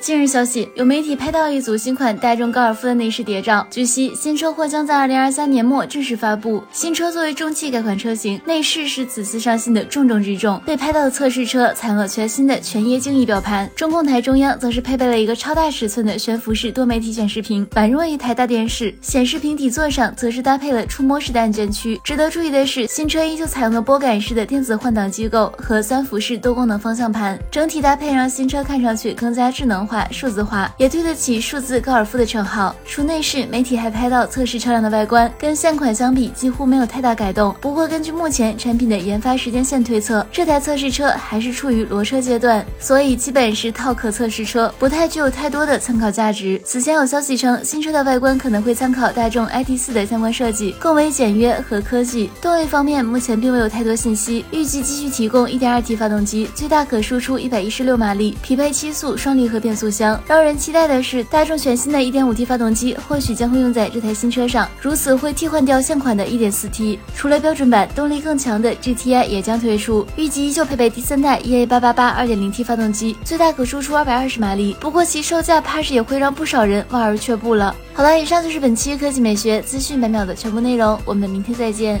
近日消息，有媒体拍到一组新款大众高尔夫的内饰谍照。据悉，新车或将在二零二三年末正式发布。新车作为中期改款车型，内饰是此次上新的重中之重。被拍到的测试车采用了全新的全液晶仪表盘，中控台中央则是配备了一个超大尺寸的悬浮式多媒体显示屏，宛若一台大电视。显示屏底座上则是搭配了触摸式的按键区。值得注意的是，新车依旧采用了拨杆式的电子换挡机构和三辐式多功能方向盘，整体搭配让新车看上去更加智能。化数字化也对得起数字高尔夫的称号。除内饰，媒体还拍到测试车辆的外观，跟现款相比几乎没有太大改动。不过，根据目前产品的研发时间线推测，这台测试车还是处于裸车阶段，所以基本是套壳测试车，不太具有太多的参考价值。此前有消息称，新车的外观可能会参考大众 ID.4 的相关设计，更为简约和科技。动力方面，目前并没有太多信息，预计继续提供 1.2T 发动机，最大可输出116马力，匹配七速双离合变速。速箱，让人期待的是，大众全新的 1.5T 发动机或许将会用在这台新车上，如此会替换掉现款的 1.4T。除了标准版，动力更强的 GTI 也将推出，预计依旧配备第三代 EA888 2.0T 发动机，最大可输出220马力。不过其售价怕是也会让不少人望而却步了。好了，以上就是本期科技美学资讯百秒的全部内容，我们明天再见。